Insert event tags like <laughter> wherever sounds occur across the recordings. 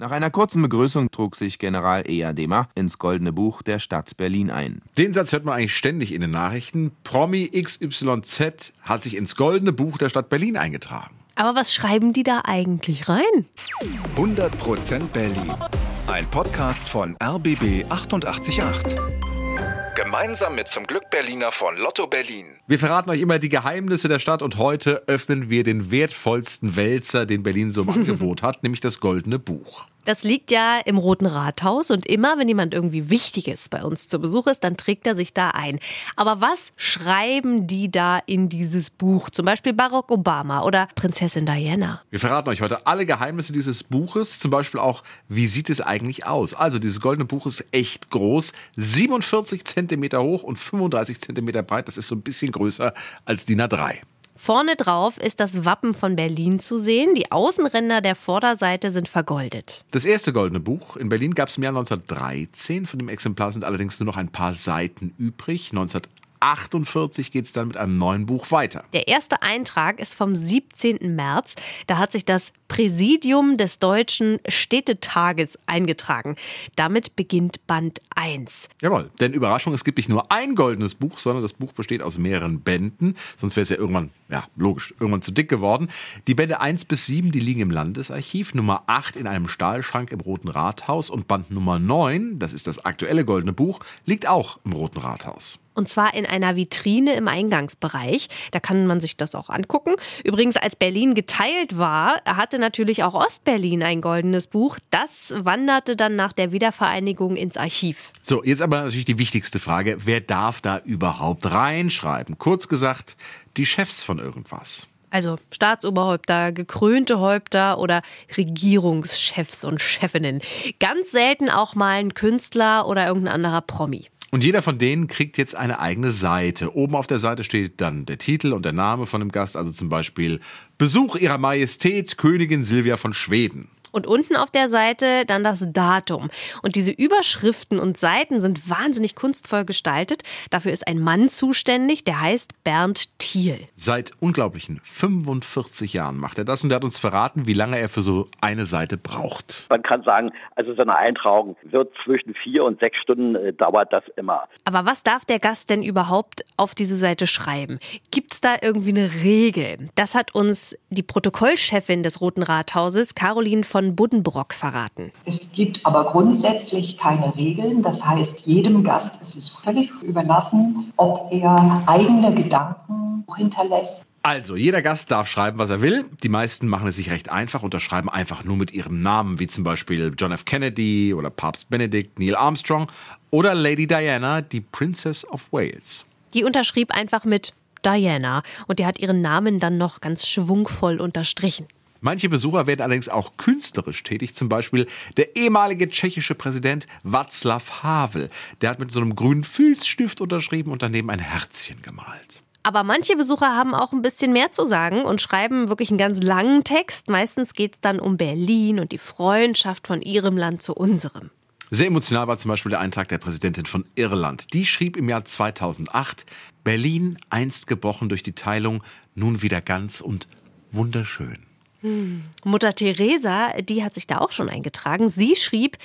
Nach einer kurzen Begrüßung trug sich General Eadema ins Goldene Buch der Stadt Berlin ein. Den Satz hört man eigentlich ständig in den Nachrichten. Promi XYZ hat sich ins Goldene Buch der Stadt Berlin eingetragen. Aber was schreiben die da eigentlich rein? 100% Berlin. Ein Podcast von RBB 888. Gemeinsam mit zum Glück Berliner von Lotto Berlin. Wir verraten euch immer die Geheimnisse der Stadt und heute öffnen wir den wertvollsten Wälzer, den Berlin so im <laughs> Angebot hat, nämlich das Goldene Buch. Das liegt ja im Roten Rathaus und immer, wenn jemand irgendwie Wichtiges bei uns zu Besuch ist, dann trägt er sich da ein. Aber was schreiben die da in dieses Buch? Zum Beispiel Barack Obama oder Prinzessin Diana. Wir verraten euch heute alle Geheimnisse dieses Buches, zum Beispiel auch, wie sieht es eigentlich aus? Also, dieses Goldene Buch ist echt groß, 47 Zentimeter hoch und 35 Zentimeter breit. Das ist so ein bisschen größer als DIN A3. Vorne drauf ist das Wappen von Berlin zu sehen. Die Außenränder der Vorderseite sind vergoldet. Das erste Goldene Buch in Berlin gab es im Jahr 1913. Von dem Exemplar sind allerdings nur noch ein paar Seiten übrig. 1948 geht es dann mit einem neuen Buch weiter. Der erste Eintrag ist vom 17. März. Da hat sich das Präsidium des Deutschen Städtetages eingetragen. Damit beginnt Band 1. Jawohl, denn Überraschung, es gibt nicht nur ein goldenes Buch, sondern das Buch besteht aus mehreren Bänden. Sonst wäre es ja irgendwann, ja, logisch, irgendwann zu dick geworden. Die Bände 1 bis 7, die liegen im Landesarchiv, Nummer 8 in einem Stahlschrank im Roten Rathaus und Band Nummer 9, das ist das aktuelle goldene Buch, liegt auch im Roten Rathaus. Und zwar in einer Vitrine im Eingangsbereich. Da kann man sich das auch angucken. Übrigens, als Berlin geteilt war, hatte natürlich auch Ostberlin ein goldenes Buch. Das wanderte dann nach der Wiedervereinigung ins Archiv. So, jetzt aber natürlich die wichtigste Frage. Wer darf da überhaupt reinschreiben? Kurz gesagt, die Chefs von irgendwas. Also Staatsoberhäupter, gekrönte Häupter oder Regierungschefs und Chefinnen. Ganz selten auch mal ein Künstler oder irgendein anderer Promi. Und jeder von denen kriegt jetzt eine eigene Seite. Oben auf der Seite steht dann der Titel und der Name von dem Gast, also zum Beispiel Besuch Ihrer Majestät Königin Silvia von Schweden. Und unten auf der Seite dann das Datum. Und diese Überschriften und Seiten sind wahnsinnig kunstvoll gestaltet. Dafür ist ein Mann zuständig, der heißt Bernd Thiel. Seit unglaublichen 45 Jahren macht er das und er hat uns verraten, wie lange er für so eine Seite braucht. Man kann sagen, also so eine Eintragung wird zwischen vier und sechs Stunden äh, dauert das immer. Aber was darf der Gast denn überhaupt auf diese Seite schreiben? Gibt es da irgendwie eine Regel? Das hat uns die Protokollchefin des Roten Rathauses, Caroline von Buddenbrock, verraten. Es gibt aber grundsätzlich keine Regeln. Das heißt, jedem Gast ist es völlig überlassen, ob er eigene Gedanken hinterlässt. Also, jeder Gast darf schreiben, was er will. Die meisten machen es sich recht einfach, unterschreiben einfach nur mit ihrem Namen, wie zum Beispiel John F. Kennedy oder Papst Benedikt, Neil Armstrong oder Lady Diana, die Princess of Wales. Die unterschrieb einfach mit Diana und die hat ihren Namen dann noch ganz schwungvoll unterstrichen. Manche Besucher werden allerdings auch künstlerisch tätig, zum Beispiel der ehemalige tschechische Präsident Václav Havel. Der hat mit so einem grünen Filzstift unterschrieben und daneben ein Herzchen gemalt. Aber manche Besucher haben auch ein bisschen mehr zu sagen und schreiben wirklich einen ganz langen Text. Meistens geht es dann um Berlin und die Freundschaft von ihrem Land zu unserem. Sehr emotional war zum Beispiel der Eintrag der Präsidentin von Irland. Die schrieb im Jahr 2008, Berlin, einst gebrochen durch die Teilung, nun wieder ganz und wunderschön. Mutter Teresa, die hat sich da auch schon eingetragen. Sie schrieb,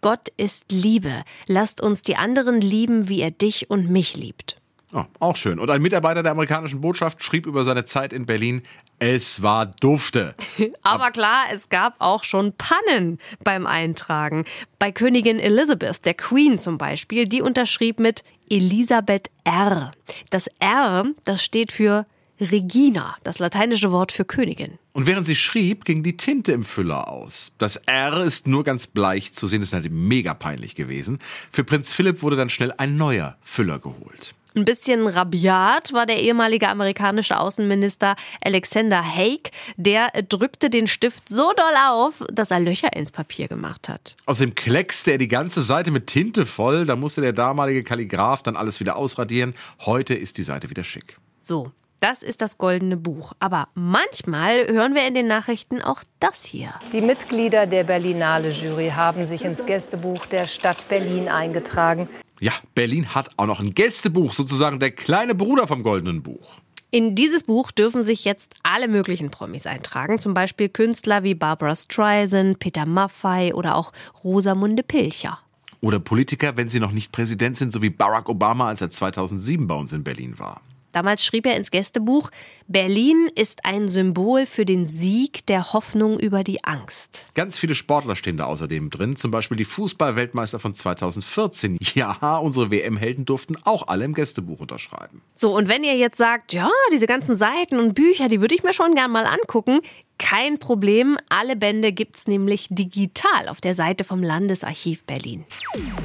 Gott ist Liebe. Lasst uns die anderen lieben, wie er dich und mich liebt. Oh, auch schön. Und ein Mitarbeiter der amerikanischen Botschaft schrieb über seine Zeit in Berlin, es war dufte. <laughs> Aber klar, es gab auch schon Pannen beim Eintragen. Bei Königin Elizabeth, der Queen zum Beispiel, die unterschrieb mit Elisabeth R. Das R, das steht für Regina, das lateinische Wort für Königin. Und während sie schrieb, ging die Tinte im Füller aus. Das R ist nur ganz bleich zu sehen, das ist natürlich mega peinlich gewesen. Für Prinz Philipp wurde dann schnell ein neuer Füller geholt. Ein bisschen rabiat war der ehemalige amerikanische Außenminister Alexander Haig. Der drückte den Stift so doll auf, dass er Löcher ins Papier gemacht hat. Außerdem kleckste er die ganze Seite mit Tinte voll. Da musste der damalige Kalligraph dann alles wieder ausradieren. Heute ist die Seite wieder schick. So, das ist das goldene Buch. Aber manchmal hören wir in den Nachrichten auch das hier. Die Mitglieder der Berlinale Jury haben sich ins Gästebuch der Stadt Berlin eingetragen. Ja, Berlin hat auch noch ein Gästebuch, sozusagen der kleine Bruder vom goldenen Buch. In dieses Buch dürfen sich jetzt alle möglichen Promis eintragen, zum Beispiel Künstler wie Barbara Streisand, Peter Maffay oder auch Rosamunde Pilcher. Oder Politiker, wenn sie noch nicht Präsident sind, so wie Barack Obama, als er 2007 bei uns in Berlin war. Damals schrieb er ins Gästebuch, Berlin ist ein Symbol für den Sieg der Hoffnung über die Angst. Ganz viele Sportler stehen da außerdem drin, zum Beispiel die Fußballweltmeister von 2014. <laughs> Ja, unsere WM-Helden durften auch alle im Gästebuch unterschreiben. So, und wenn ihr jetzt sagt, ja, diese ganzen Seiten und Bücher, die würde ich mir schon gern mal angucken, kein Problem, alle Bände gibt's nämlich digital auf der Seite vom Landesarchiv Berlin.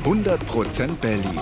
100% Berlin.